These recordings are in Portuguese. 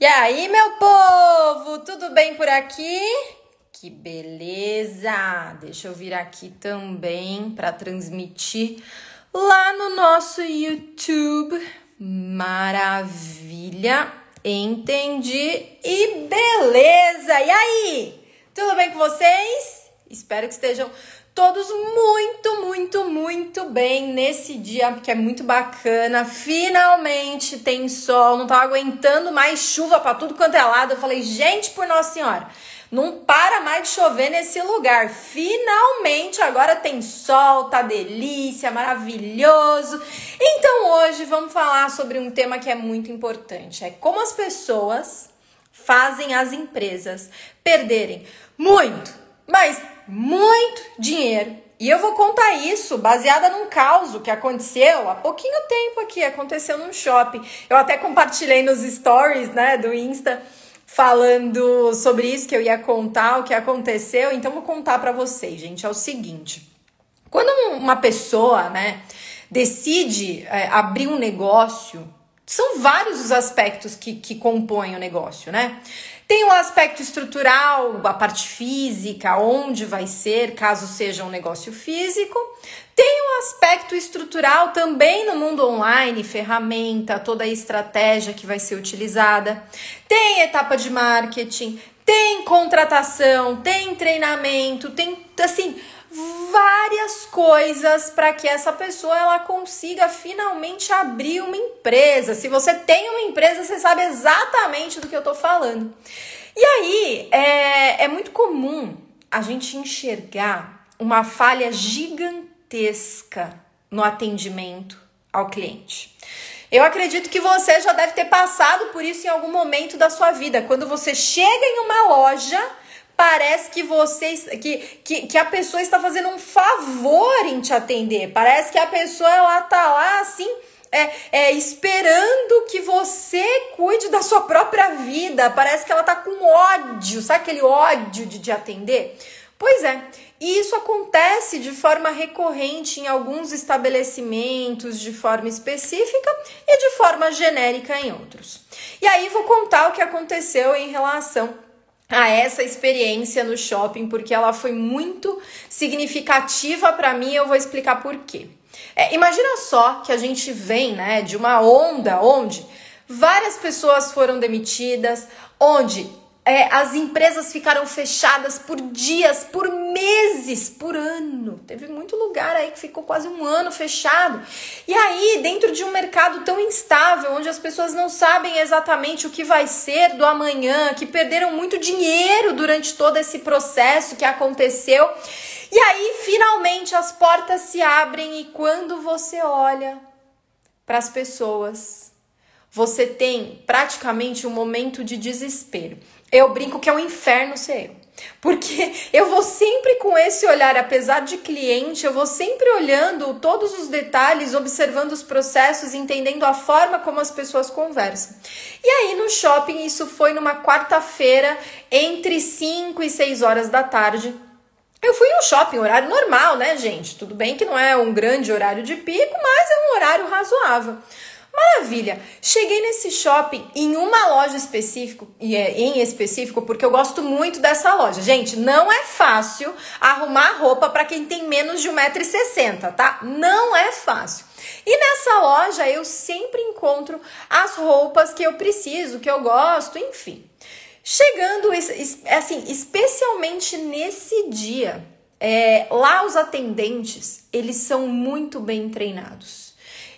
E aí, meu povo, tudo bem por aqui? Que beleza! Deixa eu vir aqui também para transmitir lá no nosso YouTube. Maravilha! Entendi e beleza! E aí? Tudo bem com vocês? Espero que estejam todos muito, muito, muito bem nesse dia que é muito bacana. Finalmente tem sol, não tava aguentando mais chuva para tudo quanto é lado. Eu falei, gente, por Nossa Senhora, não para mais de chover nesse lugar. Finalmente agora tem sol, tá delícia, maravilhoso. Então hoje vamos falar sobre um tema que é muito importante, é como as pessoas fazem as empresas perderem muito, mas muito dinheiro. E eu vou contar isso baseada num caos que aconteceu há pouquinho tempo aqui, aconteceu num shopping. Eu até compartilhei nos stories, né, do Insta, falando sobre isso que eu ia contar, o que aconteceu. Então vou contar para vocês, gente. É o seguinte: quando uma pessoa, né, decide é, abrir um negócio, são vários os aspectos que, que compõem o negócio, né? Tem o aspecto estrutural, a parte física, onde vai ser, caso seja um negócio físico. Tem um aspecto estrutural também no mundo online, ferramenta, toda a estratégia que vai ser utilizada. Tem etapa de marketing, tem contratação, tem treinamento, tem assim várias coisas para que essa pessoa ela consiga finalmente abrir uma empresa. Se você tem uma empresa, você sabe exatamente do que eu estou falando. E aí é, é muito comum a gente enxergar uma falha gigantesca no atendimento ao cliente. Eu acredito que você já deve ter passado por isso em algum momento da sua vida. Quando você chega em uma loja parece que vocês que, que, que a pessoa está fazendo um favor em te atender. Parece que a pessoa ela tá lá assim é, é, esperando que você cuide da sua própria vida. Parece que ela tá com ódio, sabe aquele ódio de te atender? Pois é, e isso acontece de forma recorrente em alguns estabelecimentos, de forma específica e de forma genérica em outros. E aí vou contar o que aconteceu em relação a essa experiência no shopping, porque ela foi muito significativa para mim. Eu vou explicar por quê. É, imagina só que a gente vem né, de uma onda onde várias pessoas foram demitidas, onde é, as empresas ficaram fechadas por dias, por meses, por ano. Teve muito lugar aí que ficou quase um ano fechado. E aí, dentro de um mercado tão instável, onde as pessoas não sabem exatamente o que vai ser do amanhã, que perderam muito dinheiro durante todo esse processo que aconteceu. E aí, finalmente, as portas se abrem e quando você olha para as pessoas, você tem praticamente um momento de desespero. Eu brinco que é um inferno ser eu. Porque eu vou sempre com esse olhar, apesar de cliente, eu vou sempre olhando todos os detalhes, observando os processos, entendendo a forma como as pessoas conversam. E aí no shopping, isso foi numa quarta-feira, entre 5 e 6 horas da tarde. Eu fui no shopping, horário normal, né, gente? Tudo bem que não é um grande horário de pico, mas é um horário razoável. Maravilha! Cheguei nesse shopping em uma loja específico, e é em específico, porque eu gosto muito dessa loja. Gente, não é fácil arrumar roupa para quem tem menos de 1,60m, tá? Não é fácil. E nessa loja eu sempre encontro as roupas que eu preciso, que eu gosto, enfim. Chegando, assim, especialmente nesse dia, é, lá os atendentes, eles são muito bem treinados.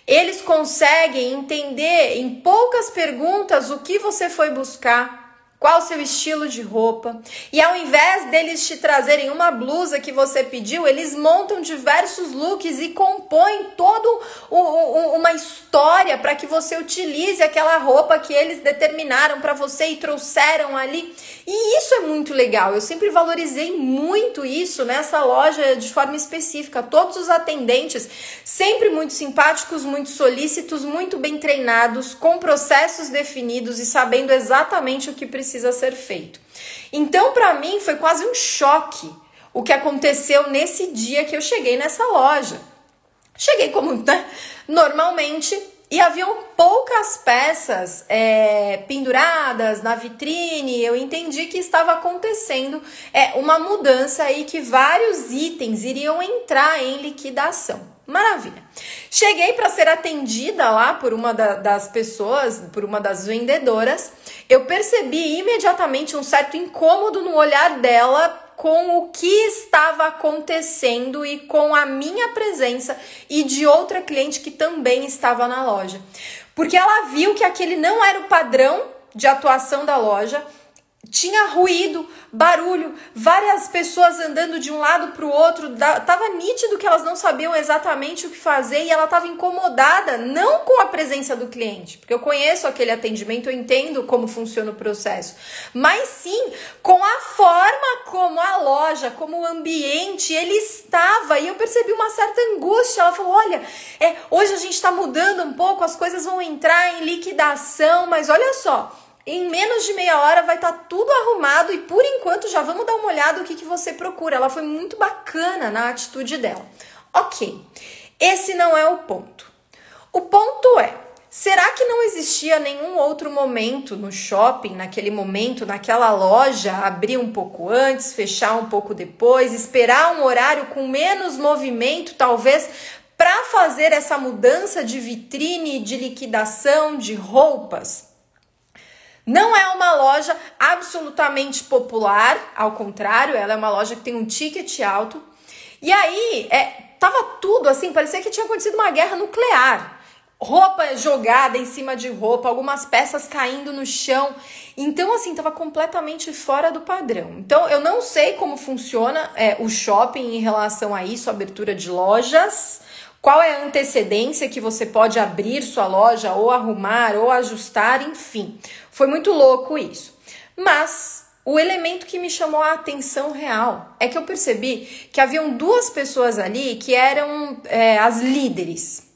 Eles conseguem entender em poucas perguntas o que você foi buscar, qual o seu estilo de roupa. E ao invés deles te trazerem uma blusa que você pediu, eles montam diversos looks e compõem toda uma história para que você utilize aquela roupa que eles determinaram para você e trouxeram ali. E isso é muito legal. Eu sempre valorizei muito isso nessa loja de forma específica. Todos os atendentes sempre muito simpáticos, muito solícitos, muito bem treinados, com processos definidos e sabendo exatamente o que precisa precisa ser feito. Então, para mim, foi quase um choque o que aconteceu nesse dia que eu cheguei nessa loja. Cheguei como né, normalmente, e haviam poucas peças é, penduradas na vitrine. Eu entendi que estava acontecendo é, uma mudança aí que vários itens iriam entrar em liquidação. Maravilha. Cheguei para ser atendida lá por uma da, das pessoas, por uma das vendedoras. Eu percebi imediatamente um certo incômodo no olhar dela com o que estava acontecendo e com a minha presença e de outra cliente que também estava na loja. Porque ela viu que aquele não era o padrão de atuação da loja tinha ruído, barulho, várias pessoas andando de um lado para o outro. Tava nítido que elas não sabiam exatamente o que fazer e ela estava incomodada, não com a presença do cliente, porque eu conheço aquele atendimento, eu entendo como funciona o processo, mas sim com a forma como a loja, como o ambiente ele estava. E eu percebi uma certa angústia. Ela falou: Olha, é, hoje a gente está mudando um pouco, as coisas vão entrar em liquidação, mas olha só em menos de meia hora vai estar tá tudo arrumado e por enquanto já vamos dar uma olhada o que, que você procura. Ela foi muito bacana na atitude dela. Ok, esse não é o ponto. O ponto é: será que não existia nenhum outro momento no shopping, naquele momento, naquela loja, abrir um pouco antes, fechar um pouco depois, esperar um horário com menos movimento, talvez, para fazer essa mudança de vitrine, de liquidação de roupas? Não é uma loja absolutamente popular, ao contrário, ela é uma loja que tem um ticket alto. E aí, é, tava tudo assim, parecia que tinha acontecido uma guerra nuclear. Roupa jogada em cima de roupa, algumas peças caindo no chão. Então, assim, tava completamente fora do padrão. Então, eu não sei como funciona é, o shopping em relação a isso, abertura de lojas. Qual é a antecedência que você pode abrir sua loja ou arrumar ou ajustar, enfim. Foi muito louco isso. Mas o elemento que me chamou a atenção real é que eu percebi que haviam duas pessoas ali que eram é, as líderes.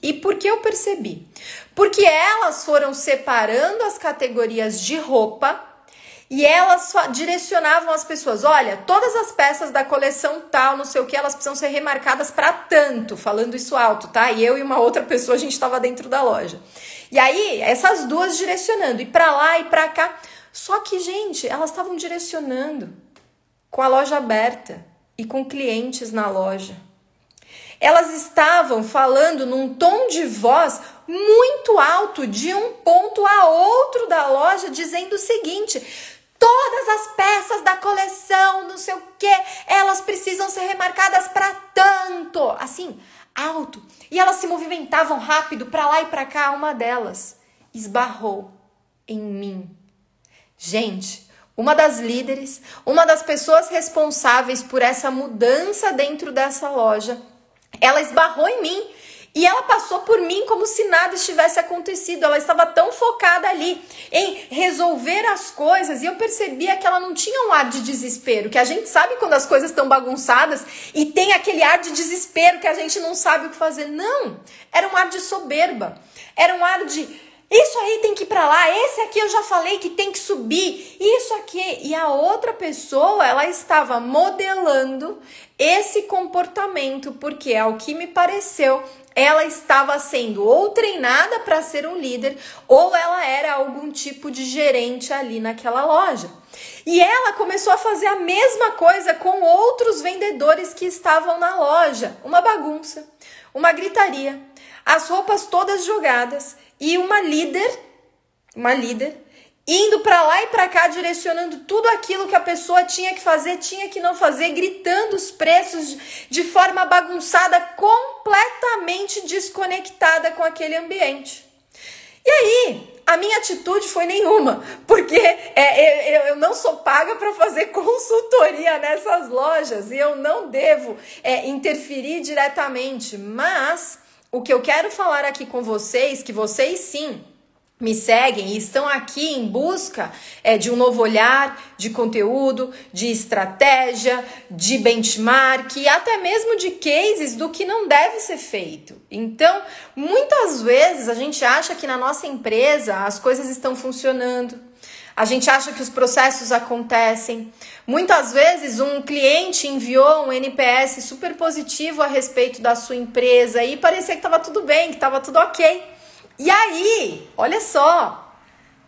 E por que eu percebi? Porque elas foram separando as categorias de roupa e elas direcionavam as pessoas: olha, todas as peças da coleção tal, não sei o que, elas precisam ser remarcadas para tanto, falando isso alto, tá? E eu e uma outra pessoa, a gente estava dentro da loja. E aí, essas duas direcionando, e para lá e para cá. Só que, gente, elas estavam direcionando com a loja aberta e com clientes na loja. Elas estavam falando num tom de voz muito alto de um ponto a outro da loja, dizendo o seguinte: Todas as peças da coleção, não sei o que, elas precisam ser remarcadas para tanto. Assim, alto. E elas se movimentavam rápido para lá e para cá. Uma delas esbarrou em mim. Gente, uma das líderes, uma das pessoas responsáveis por essa mudança dentro dessa loja, ela esbarrou em mim e ela passou por mim como se nada estivesse acontecido. Ela estava tão focada ali em resolver as coisas e eu percebia que ela não tinha um ar de desespero, que a gente sabe quando as coisas estão bagunçadas e tem aquele ar de desespero que a gente não sabe o que fazer. Não, era um ar de soberba. Era um ar de isso aí tem que ir para lá, esse aqui eu já falei que tem que subir, isso aqui. E a outra pessoa, ela estava modelando esse comportamento, porque ao que me pareceu, ela estava sendo ou treinada para ser um líder, ou ela era algum tipo de gerente ali naquela loja. E ela começou a fazer a mesma coisa com outros vendedores que estavam na loja. Uma bagunça, uma gritaria, as roupas todas jogadas e uma líder, uma líder indo para lá e para cá, direcionando tudo aquilo que a pessoa tinha que fazer, tinha que não fazer, gritando os preços de forma bagunçada, completamente desconectada com aquele ambiente. E aí, a minha atitude foi nenhuma, porque é, eu, eu não sou paga para fazer consultoria nessas lojas e eu não devo é, interferir diretamente. Mas o que eu quero falar aqui com vocês, que vocês sim me seguem e estão aqui em busca é, de um novo olhar, de conteúdo, de estratégia, de benchmark e até mesmo de cases do que não deve ser feito. Então, muitas vezes a gente acha que na nossa empresa as coisas estão funcionando, a gente acha que os processos acontecem. Muitas vezes um cliente enviou um NPS super positivo a respeito da sua empresa e parecia que estava tudo bem, que estava tudo ok. E aí, olha só,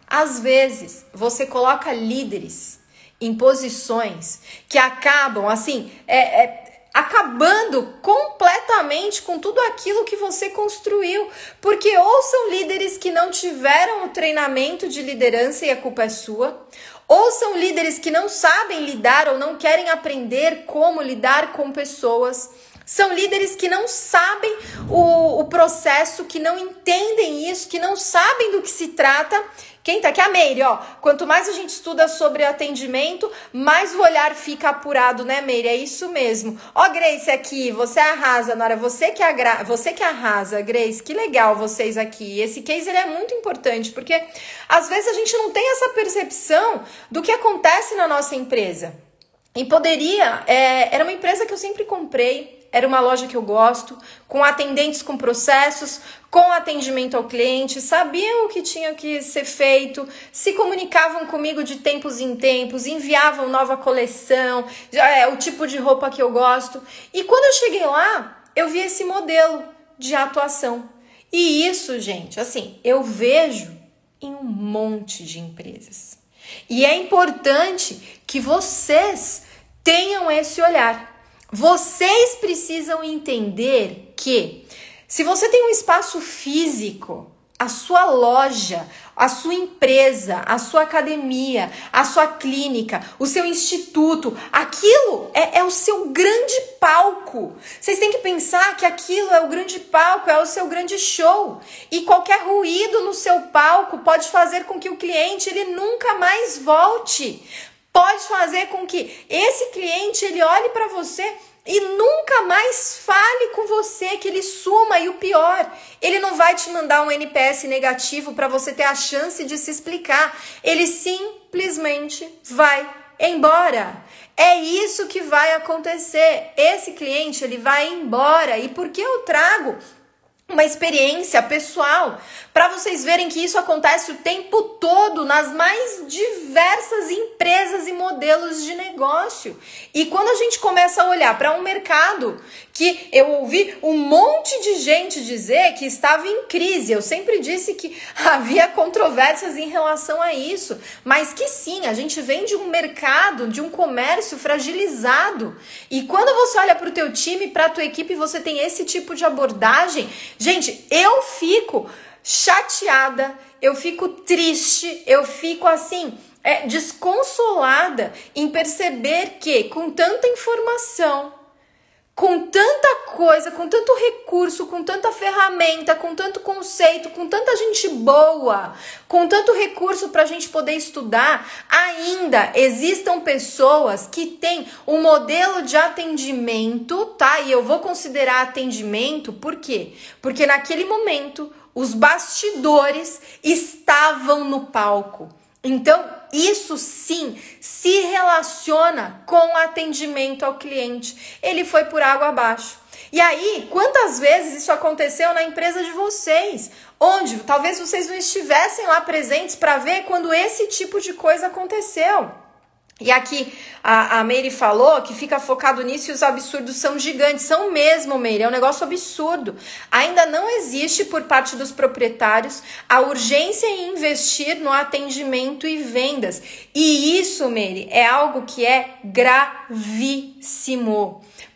às vezes você coloca líderes em posições que acabam assim, é, é acabando completamente com tudo aquilo que você construiu. Porque ou são líderes que não tiveram o treinamento de liderança e a culpa é sua, ou são líderes que não sabem lidar ou não querem aprender como lidar com pessoas. São líderes que não sabem o, o processo, que não entendem isso, que não sabem do que se trata quem tá aqui? A Meire, ó. Quanto mais a gente estuda sobre atendimento, mais o olhar fica apurado, né, Meire? É isso mesmo. Ó, Grace aqui, você arrasa, Nora. Você que, agra... você que arrasa, Grace. Que legal vocês aqui. Esse case ele é muito importante, porque às vezes a gente não tem essa percepção do que acontece na nossa empresa. E poderia, é, era uma empresa que eu sempre comprei, era uma loja que eu gosto, com atendentes com processos, com atendimento ao cliente, sabiam o que tinha que ser feito, se comunicavam comigo de tempos em tempos, enviavam nova coleção, é, o tipo de roupa que eu gosto. E quando eu cheguei lá, eu vi esse modelo de atuação. E isso, gente, assim, eu vejo em um monte de empresas. E é importante que vocês tenham esse olhar. Vocês precisam entender que se você tem um espaço físico, a sua loja, a sua empresa, a sua academia, a sua clínica, o seu instituto, aquilo é, é, o seu grande palco. Vocês têm que pensar que aquilo é o grande palco, é o seu grande show. E qualquer ruído no seu palco pode fazer com que o cliente ele nunca mais volte pode fazer com que esse cliente ele olhe para você e nunca mais fale com você, que ele suma e o pior, ele não vai te mandar um NPS negativo para você ter a chance de se explicar. Ele simplesmente vai embora. É isso que vai acontecer. Esse cliente ele vai embora. E por que eu trago uma experiência pessoal para vocês verem que isso acontece o tempo todo nas mais diversas empresas e modelos de negócio. E quando a gente começa a olhar para um mercado que eu ouvi um monte de gente dizer que estava em crise, eu sempre disse que havia controvérsias em relação a isso, mas que sim, a gente vem de um mercado, de um comércio fragilizado. E quando você olha para o teu time, para a tua equipe, você tem esse tipo de abordagem, gente, eu fico chateada, eu fico triste, eu fico assim, é, desconsolada em perceber que com tanta informação, com tanta coisa, com tanto recurso, com tanta ferramenta, com tanto conceito, com tanta gente boa, com tanto recurso para a gente poder estudar, ainda existam pessoas que têm um modelo de atendimento, tá? E eu vou considerar atendimento, por quê? Porque naquele momento os bastidores estavam no palco. Então, isso sim se relaciona com atendimento ao cliente. Ele foi por água abaixo. E aí, quantas vezes isso aconteceu na empresa de vocês? Onde talvez vocês não estivessem lá presentes para ver quando esse tipo de coisa aconteceu. E aqui a, a Meire falou que fica focado nisso e os absurdos são gigantes. São mesmo, Meire, é um negócio absurdo. Ainda não existe por parte dos proprietários a urgência em investir no atendimento e vendas. E isso, Meire, é algo que é gravíssimo.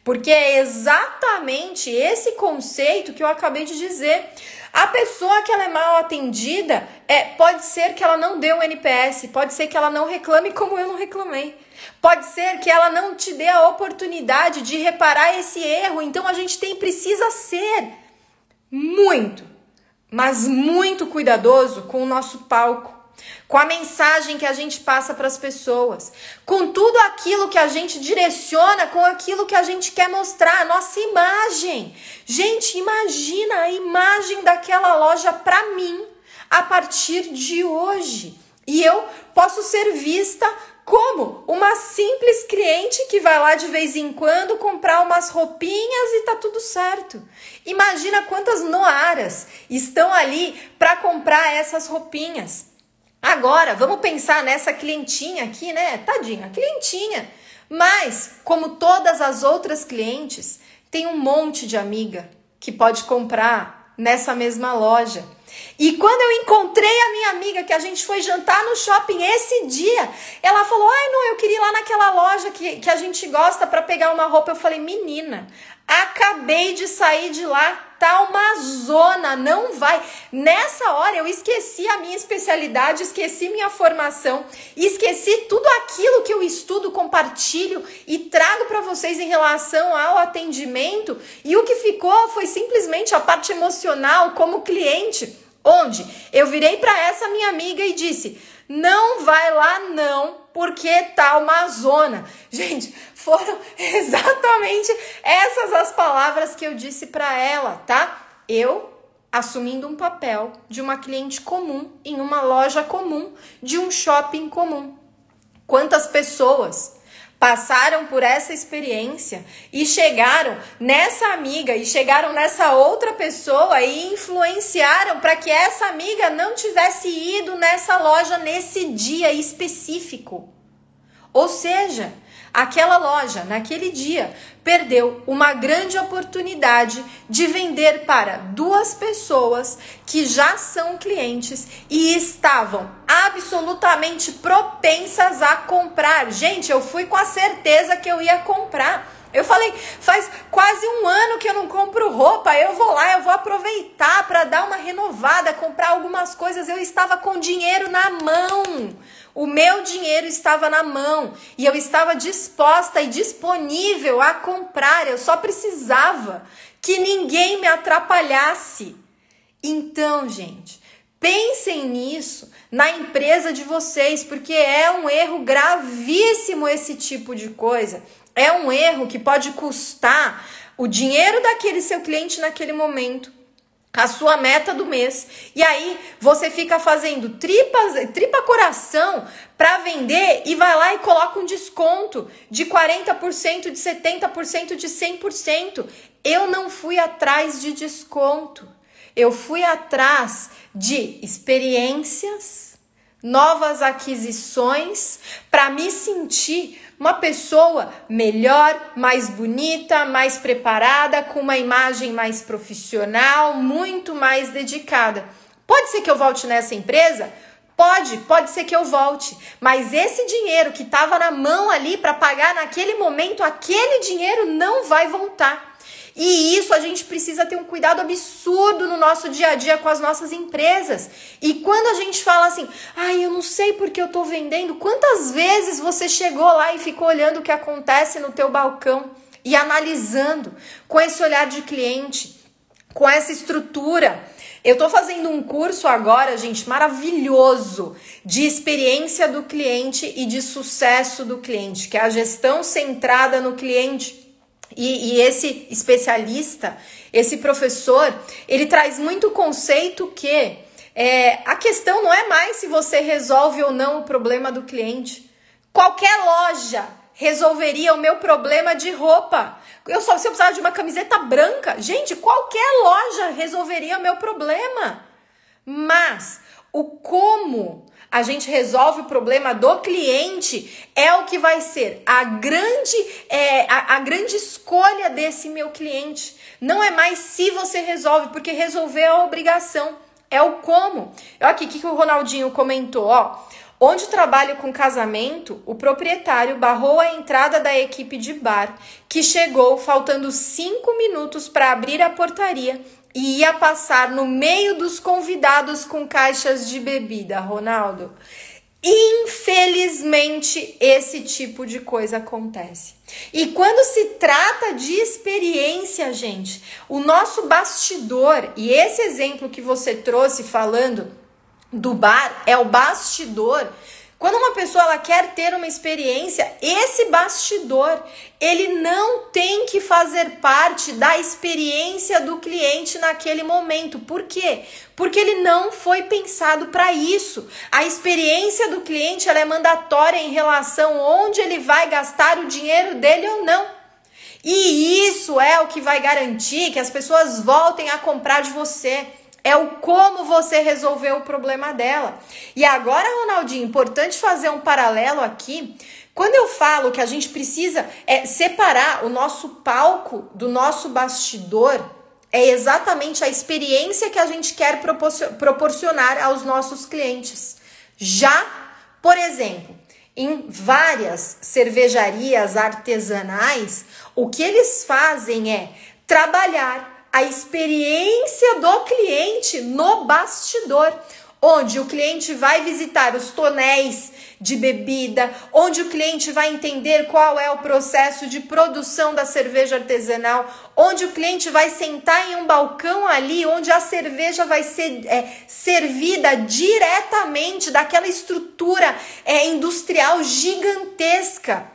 Porque é exatamente esse conceito que eu acabei de dizer. A pessoa que ela é mal atendida, é, pode ser que ela não dê um NPS, pode ser que ela não reclame como eu não reclamei. Pode ser que ela não te dê a oportunidade de reparar esse erro. Então a gente tem precisa ser muito, mas muito cuidadoso com o nosso palco com a mensagem que a gente passa para as pessoas, com tudo aquilo que a gente direciona, com aquilo que a gente quer mostrar, a nossa imagem. Gente, imagina a imagem daquela loja para mim a partir de hoje. E eu posso ser vista como uma simples cliente que vai lá de vez em quando comprar umas roupinhas e tá tudo certo. Imagina quantas noaras estão ali para comprar essas roupinhas. Agora, vamos pensar nessa clientinha aqui, né? Tadinha, clientinha. Mas, como todas as outras clientes, tem um monte de amiga que pode comprar nessa mesma loja. E quando eu encontrei a minha amiga, que a gente foi jantar no shopping esse dia, ela falou: Ai, não, eu queria ir lá naquela loja que, que a gente gosta para pegar uma roupa. Eu falei: Menina, acabei de sair de lá, tá uma zona, não vai. Nessa hora eu esqueci a minha especialidade, esqueci minha formação, esqueci tudo aquilo que eu estudo, compartilho e trago para vocês em relação ao atendimento, e o que ficou foi simplesmente a parte emocional como cliente, onde eu virei para essa minha amiga e disse: "Não vai lá não, porque tá uma zona". Gente, foram exatamente essas as palavras que eu disse para ela, tá? Eu assumindo um papel de uma cliente comum em uma loja comum, de um shopping comum. Quantas pessoas passaram por essa experiência e chegaram nessa amiga e chegaram nessa outra pessoa e influenciaram para que essa amiga não tivesse ido nessa loja nesse dia específico. Ou seja, Aquela loja, naquele dia, perdeu uma grande oportunidade de vender para duas pessoas que já são clientes e estavam absolutamente propensas a comprar. Gente, eu fui com a certeza que eu ia comprar. Eu falei, faz quase um ano que eu não compro roupa. Eu vou lá, eu vou aproveitar para dar uma renovada, comprar algumas coisas. Eu estava com dinheiro na mão. O meu dinheiro estava na mão e eu estava disposta e disponível a comprar. Eu só precisava que ninguém me atrapalhasse. Então, gente, pensem nisso na empresa de vocês, porque é um erro gravíssimo esse tipo de coisa. É um erro que pode custar o dinheiro daquele seu cliente naquele momento a sua meta do mês. E aí você fica fazendo tripa, tripa coração para vender e vai lá e coloca um desconto de 40%, de 70%, de 100%. Eu não fui atrás de desconto. Eu fui atrás de experiências, novas aquisições para me sentir uma pessoa melhor, mais bonita, mais preparada, com uma imagem mais profissional, muito mais dedicada. Pode ser que eu volte nessa empresa? Pode, pode ser que eu volte, mas esse dinheiro que estava na mão ali para pagar naquele momento, aquele dinheiro não vai voltar. E isso a gente precisa ter um cuidado absurdo no nosso dia a dia com as nossas empresas. E quando a gente fala assim, ai, eu não sei porque eu tô vendendo, quantas vezes você chegou lá e ficou olhando o que acontece no teu balcão e analisando com esse olhar de cliente, com essa estrutura? Eu tô fazendo um curso agora, gente, maravilhoso de experiência do cliente e de sucesso do cliente, que é a gestão centrada no cliente e, e, esse especialista, esse professor, ele traz muito conceito que é, a questão não é mais se você resolve ou não o problema do cliente. Qualquer loja resolveria o meu problema de roupa. Eu só se eu precisar de uma camiseta branca, gente, qualquer loja resolveria o meu problema. Mas o como a gente resolve o problema do cliente é o que vai ser a grande, é, a, a grande escolha desse meu cliente. Não é mais se você resolve, porque resolver é a obrigação. É o como. Olha aqui o que o Ronaldinho comentou, ó. Onde trabalho com casamento, o proprietário barrou a entrada da equipe de bar, que chegou faltando cinco minutos para abrir a portaria e ia passar no meio dos convidados com caixas de bebida, Ronaldo. Infelizmente, esse tipo de coisa acontece. E quando se trata de experiência, gente, o nosso bastidor, e esse exemplo que você trouxe falando do bar, é o bastidor quando uma pessoa ela quer ter uma experiência, esse bastidor, ele não tem que fazer parte da experiência do cliente naquele momento. Por quê? Porque ele não foi pensado para isso. A experiência do cliente ela é mandatória em relação onde ele vai gastar o dinheiro dele ou não. E isso é o que vai garantir que as pessoas voltem a comprar de você é o como você resolveu o problema dela. E agora, Ronaldinho, importante fazer um paralelo aqui. Quando eu falo que a gente precisa é, separar o nosso palco do nosso bastidor, é exatamente a experiência que a gente quer proporcionar aos nossos clientes. Já, por exemplo, em várias cervejarias artesanais, o que eles fazem é trabalhar a experiência do cliente no bastidor onde o cliente vai visitar os tonéis de bebida, onde o cliente vai entender qual é o processo de produção da cerveja artesanal, onde o cliente vai sentar em um balcão ali, onde a cerveja vai ser é, servida diretamente daquela estrutura é, industrial gigantesca.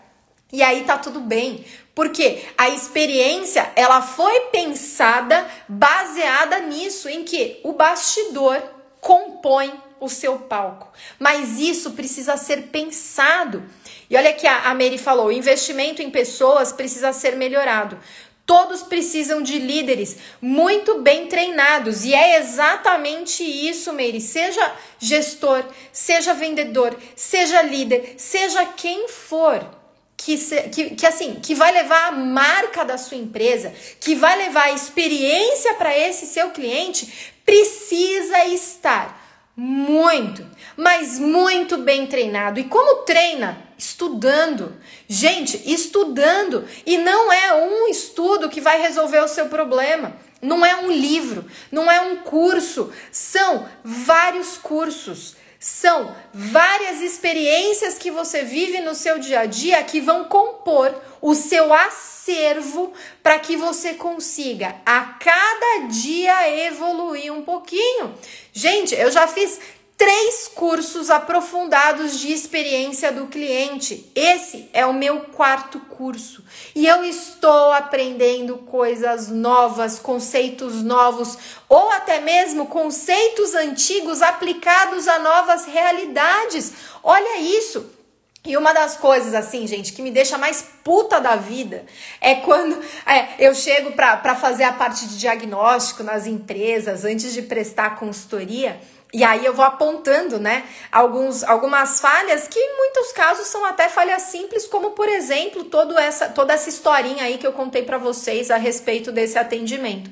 E aí tá tudo bem, porque a experiência ela foi pensada baseada nisso, em que o bastidor compõe o seu palco. Mas isso precisa ser pensado. E olha que a Mary falou: o investimento em pessoas precisa ser melhorado. Todos precisam de líderes muito bem treinados. E é exatamente isso, Mary. Seja gestor, seja vendedor, seja líder, seja quem for. Que, que, que, assim, que vai levar a marca da sua empresa, que vai levar a experiência para esse seu cliente, precisa estar muito, mas muito bem treinado. E como treina? Estudando. Gente, estudando. E não é um estudo que vai resolver o seu problema. Não é um livro, não é um curso, são vários cursos. São várias experiências que você vive no seu dia a dia que vão compor o seu acervo para que você consiga a cada dia evoluir um pouquinho. Gente, eu já fiz três cursos aprofundados de experiência do cliente. Esse é o meu quarto curso e eu estou aprendendo coisas novas, conceitos novos ou até mesmo conceitos antigos aplicados a novas realidades. Olha isso. E uma das coisas, assim, gente, que me deixa mais puta da vida é quando é, eu chego para fazer a parte de diagnóstico nas empresas antes de prestar consultoria. E aí eu vou apontando, né, alguns, algumas falhas que em muitos casos são até falhas simples, como por exemplo, todo essa, toda essa historinha aí que eu contei para vocês a respeito desse atendimento.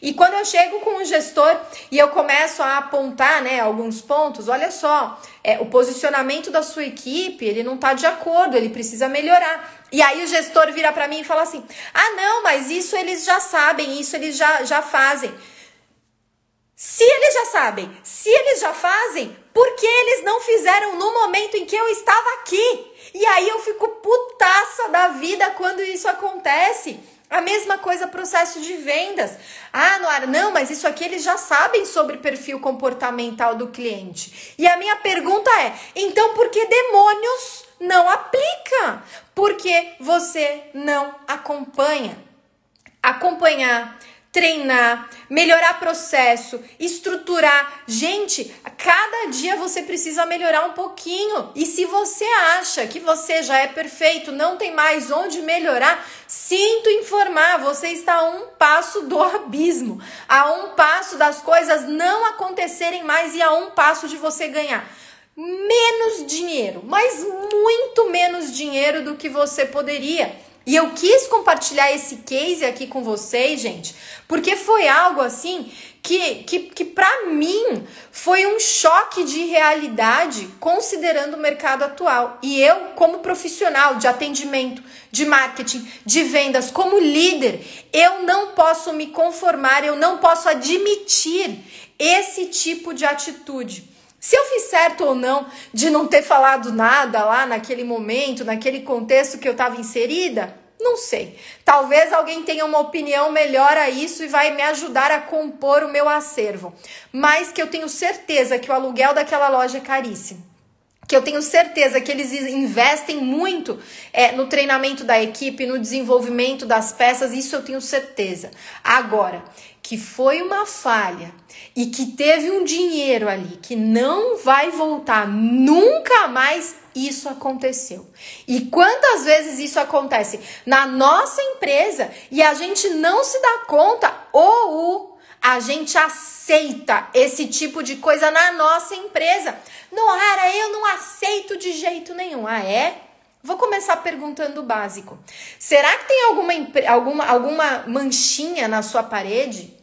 E quando eu chego com o gestor e eu começo a apontar, né, alguns pontos, olha só, é, o posicionamento da sua equipe, ele não tá de acordo, ele precisa melhorar. E aí o gestor vira para mim e fala assim: "Ah, não, mas isso eles já sabem, isso eles já já fazem". Se eles já sabem, se eles já fazem, por que eles não fizeram no momento em que eu estava aqui? E aí eu fico putaça da vida quando isso acontece. A mesma coisa processo de vendas. Ah, Noara, não, mas isso aqui eles já sabem sobre perfil comportamental do cliente. E a minha pergunta é: então por que demônios não aplica? Porque você não acompanha. Acompanhar treinar, melhorar processo, estruturar. Gente, cada dia você precisa melhorar um pouquinho. E se você acha que você já é perfeito, não tem mais onde melhorar, sinto informar, você está a um passo do abismo, a um passo das coisas não acontecerem mais e a um passo de você ganhar menos dinheiro, mas muito menos dinheiro do que você poderia. E eu quis compartilhar esse case aqui com vocês, gente, porque foi algo assim que, que, que para mim foi um choque de realidade considerando o mercado atual. E eu, como profissional de atendimento, de marketing, de vendas, como líder, eu não posso me conformar, eu não posso admitir esse tipo de atitude. Se eu fiz certo ou não de não ter falado nada lá naquele momento, naquele contexto que eu estava inserida, não sei. Talvez alguém tenha uma opinião melhor a isso e vai me ajudar a compor o meu acervo. Mas que eu tenho certeza que o aluguel daquela loja é caríssimo que eu tenho certeza que eles investem muito é, no treinamento da equipe, no desenvolvimento das peças, isso eu tenho certeza. Agora, que foi uma falha e que teve um dinheiro ali que não vai voltar nunca mais, isso aconteceu. E quantas vezes isso acontece na nossa empresa e a gente não se dá conta ou a gente aceita esse tipo de coisa na nossa empresa. Noara, eu não aceito de jeito nenhum. Ah, é? Vou começar perguntando o básico. Será que tem alguma, alguma, alguma manchinha na sua parede?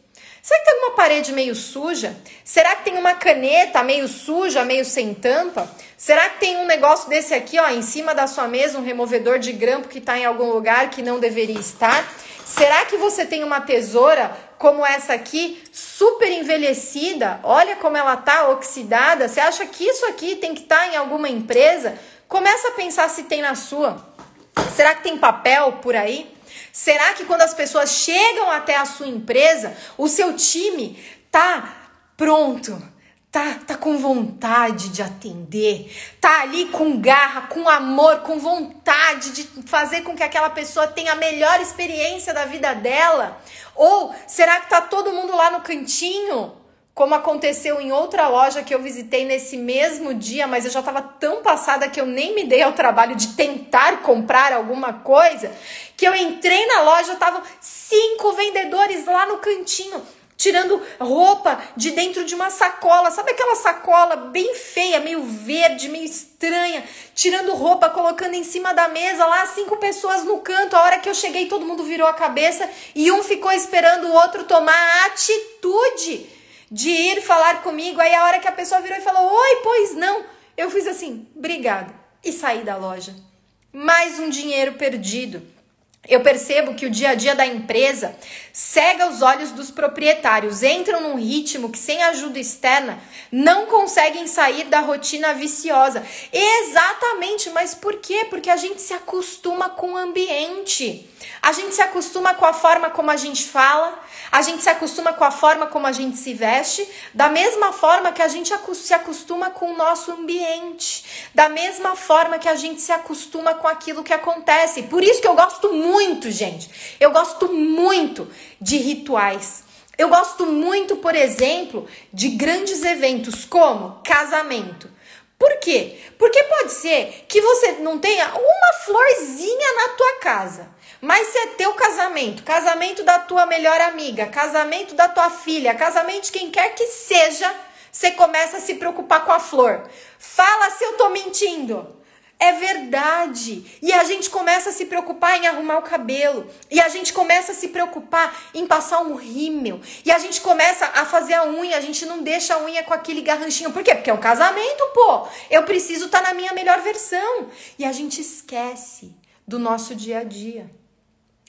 Será que tem alguma parede meio suja? Será que tem uma caneta meio suja, meio sem tampa? Será que tem um negócio desse aqui, ó, em cima da sua mesa, um removedor de grampo que está em algum lugar que não deveria estar? Será que você tem uma tesoura como essa aqui, super envelhecida? Olha como ela tá oxidada. Você acha que isso aqui tem que estar tá em alguma empresa? Começa a pensar se tem na sua. Será que tem papel por aí? Será que quando as pessoas chegam até a sua empresa, o seu time tá pronto? Tá, tá com vontade de atender, tá ali com garra, com amor, com vontade de fazer com que aquela pessoa tenha a melhor experiência da vida dela? Ou será que tá todo mundo lá no cantinho? Como aconteceu em outra loja que eu visitei nesse mesmo dia, mas eu já estava tão passada que eu nem me dei ao trabalho de tentar comprar alguma coisa, que eu entrei na loja, estavam cinco vendedores lá no cantinho, tirando roupa de dentro de uma sacola. Sabe aquela sacola bem feia, meio verde, meio estranha, tirando roupa, colocando em cima da mesa lá, cinco pessoas no canto. A hora que eu cheguei, todo mundo virou a cabeça e um ficou esperando o outro tomar atitude de ir falar comigo. Aí a hora que a pessoa virou e falou: Oi, pois não. Eu fiz assim, obrigado. E saí da loja. Mais um dinheiro perdido. Eu percebo que o dia a dia da empresa cega os olhos dos proprietários, entram num ritmo que, sem ajuda externa, não conseguem sair da rotina viciosa. Exatamente, mas por quê? Porque a gente se acostuma com o ambiente. A gente se acostuma com a forma como a gente fala, a gente se acostuma com a forma como a gente se veste, da mesma forma que a gente se acostuma com o nosso ambiente, da mesma forma que a gente se acostuma com aquilo que acontece. Por isso que eu gosto muito, gente. Eu gosto muito de rituais. Eu gosto muito, por exemplo, de grandes eventos como casamento. Por quê? Porque pode ser que você não tenha uma florzinha na tua casa. Mas se é teu casamento, casamento da tua melhor amiga, casamento da tua filha, casamento de quem quer que seja, você começa a se preocupar com a flor. Fala se eu tô mentindo. É verdade. E a gente começa a se preocupar em arrumar o cabelo. E a gente começa a se preocupar em passar um rímel. E a gente começa a fazer a unha. A gente não deixa a unha com aquele garranchinho. Por quê? Porque é um casamento, pô. Eu preciso estar tá na minha melhor versão. E a gente esquece do nosso dia a dia.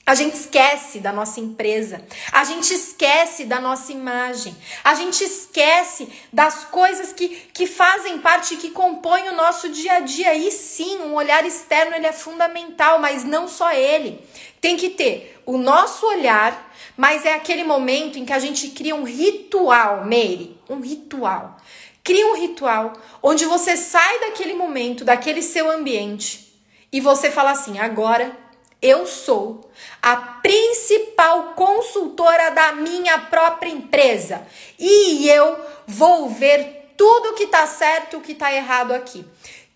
A gente esquece da nossa empresa, a gente esquece da nossa imagem, a gente esquece das coisas que, que fazem parte, que compõem o nosso dia a dia. E sim, um olhar externo ele é fundamental, mas não só ele. Tem que ter o nosso olhar, mas é aquele momento em que a gente cria um ritual, Meire, um ritual. Cria um ritual onde você sai daquele momento, daquele seu ambiente, e você fala assim: agora eu sou a principal consultora da minha própria empresa e eu vou ver tudo que tá certo e o que tá errado aqui.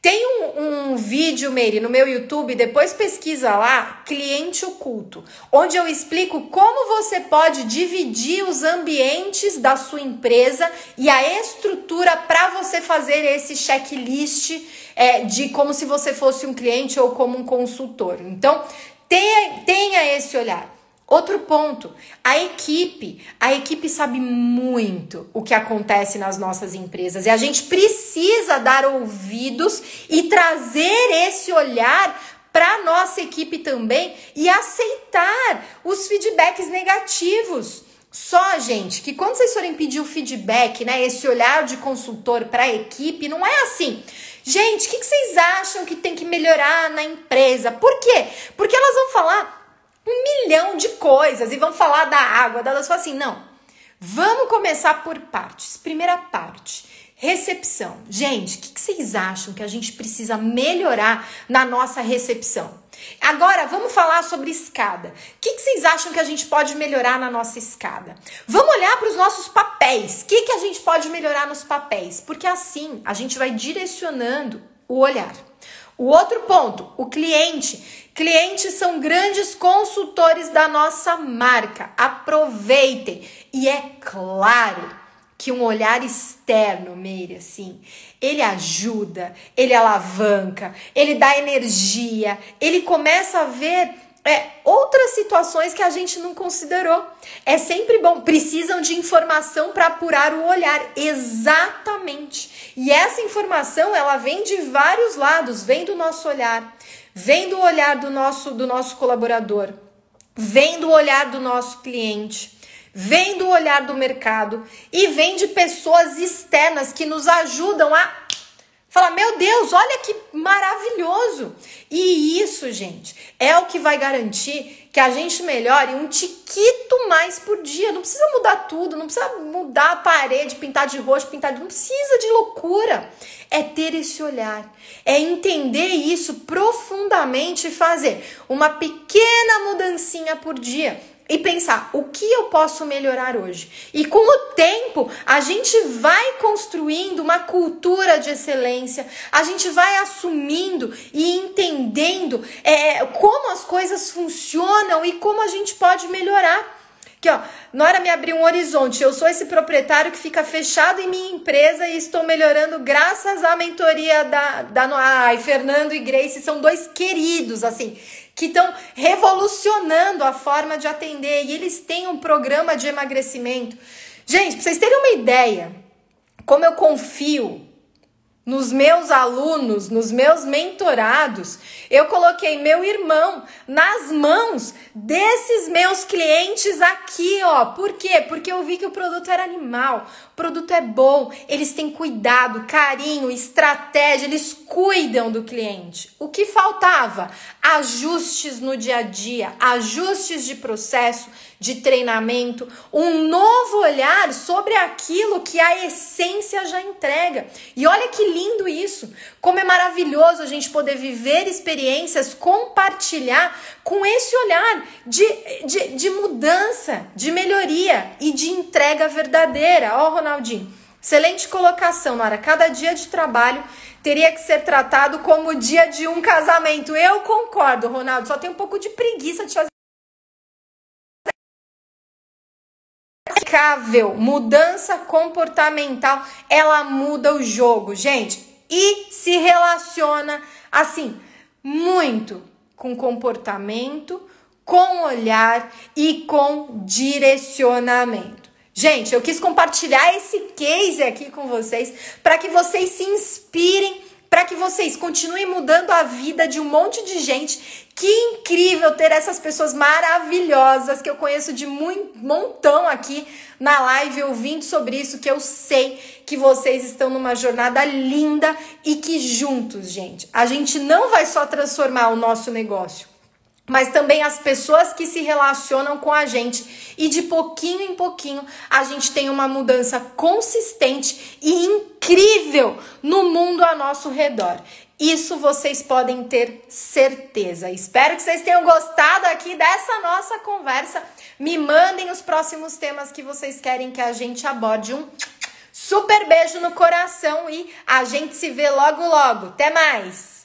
Tem um, um vídeo, Meire, no meu YouTube, depois pesquisa lá, cliente oculto, onde eu explico como você pode dividir os ambientes da sua empresa e a estrutura para você fazer esse checklist é, de como se você fosse um cliente ou como um consultor. Então, Tenha, tenha esse olhar. Outro ponto, a equipe. A equipe sabe muito o que acontece nas nossas empresas e a gente precisa dar ouvidos e trazer esse olhar para nossa equipe também e aceitar os feedbacks negativos. Só, gente, que quando vocês forem pedir o feedback, né, esse olhar de consultor para a equipe, não é assim. Gente, o que, que vocês acham que tem que melhorar na empresa? Por quê? Porque elas vão falar um milhão de coisas e vão falar da água, elas falam assim, não. Vamos começar por partes. Primeira parte, recepção. Gente, o que, que vocês acham que a gente precisa melhorar na nossa recepção? Agora, vamos falar sobre escada. O que, que, vocês acham que a gente pode melhorar na nossa escada? Vamos olhar para os nossos papéis. O que, que a gente pode melhorar nos papéis? Porque assim a gente vai direcionando o olhar. O outro ponto, o cliente. Clientes são grandes consultores da nossa marca. Aproveitem. E é claro que um olhar externo, Meire, assim, ele ajuda, ele alavanca, ele dá energia, ele começa a ver é, outras situações que a gente não considerou. É sempre bom. Precisam de informação para apurar o olhar. Exatamente. E essa informação, ela vem de vários lados. Vem do nosso olhar. Vem do olhar do nosso, do nosso colaborador. Vem do olhar do nosso cliente. Vem do olhar do mercado. E vem de pessoas externas que nos ajudam a Fala, meu Deus, olha que maravilhoso! E isso, gente, é o que vai garantir que a gente melhore um tiquito mais por dia. Não precisa mudar tudo, não precisa mudar a parede, pintar de roxo, pintar de. Não precisa de loucura. É ter esse olhar, é entender isso profundamente e fazer uma pequena mudancinha por dia e pensar o que eu posso melhorar hoje. E com o tempo, a gente vai construindo uma cultura de excelência, a gente vai assumindo e entendendo é, como as coisas funcionam e como a gente pode melhorar. Aqui, ó, Nora me abriu um horizonte. Eu sou esse proprietário que fica fechado em minha empresa e estou melhorando graças à mentoria da, da Ai, Fernando e Grace são dois queridos, assim, que estão revolucionando a forma de atender e eles têm um programa de emagrecimento. Gente, pra vocês terem uma ideia, como eu confio nos meus alunos, nos meus mentorados, eu coloquei meu irmão nas mãos desses meus clientes aqui, ó. Por quê? Porque eu vi que o produto era animal, o produto é bom, eles têm cuidado, carinho, estratégia, eles cuidam do cliente. O que faltava? Ajustes no dia a dia, ajustes de processo, de treinamento, um novo olhar sobre aquilo que a essência já entrega. E olha que lindo isso! Como é maravilhoso a gente poder viver experiências, compartilhar com esse olhar de, de, de mudança, de melhoria e de entrega verdadeira. Ó, oh, Ronaldinho, excelente colocação, Nara. Cada dia de trabalho teria que ser tratado como o dia de um casamento. Eu concordo, Ronaldo. Só tem um pouco de preguiça de fazer mudança comportamental, ela muda o jogo, gente, e se relaciona assim muito com comportamento, com olhar e com direcionamento. Gente, eu quis compartilhar esse case aqui com vocês para que vocês se inspirem para que vocês continuem mudando a vida de um monte de gente. Que incrível ter essas pessoas maravilhosas que eu conheço de muito montão aqui na live ouvindo sobre isso, que eu sei que vocês estão numa jornada linda e que juntos, gente, a gente não vai só transformar o nosso negócio, mas também as pessoas que se relacionam com a gente. E de pouquinho em pouquinho a gente tem uma mudança consistente e incrível no mundo ao nosso redor. Isso vocês podem ter certeza. Espero que vocês tenham gostado aqui dessa nossa conversa. Me mandem os próximos temas que vocês querem que a gente aborde. Um super beijo no coração e a gente se vê logo logo. Até mais!